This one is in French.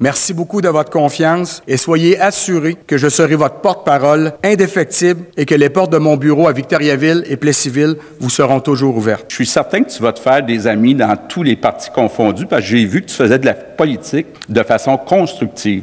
Merci beaucoup de votre confiance et soyez assurés que je serai votre porte-parole indéfectible et que les portes de mon bureau à Victoriaville et Plessisville vous seront toujours ouvertes. Je suis certain que tu vas te faire des amis dans tous les partis confondus parce que j'ai vu que tu faisais de la politique de façon constructive.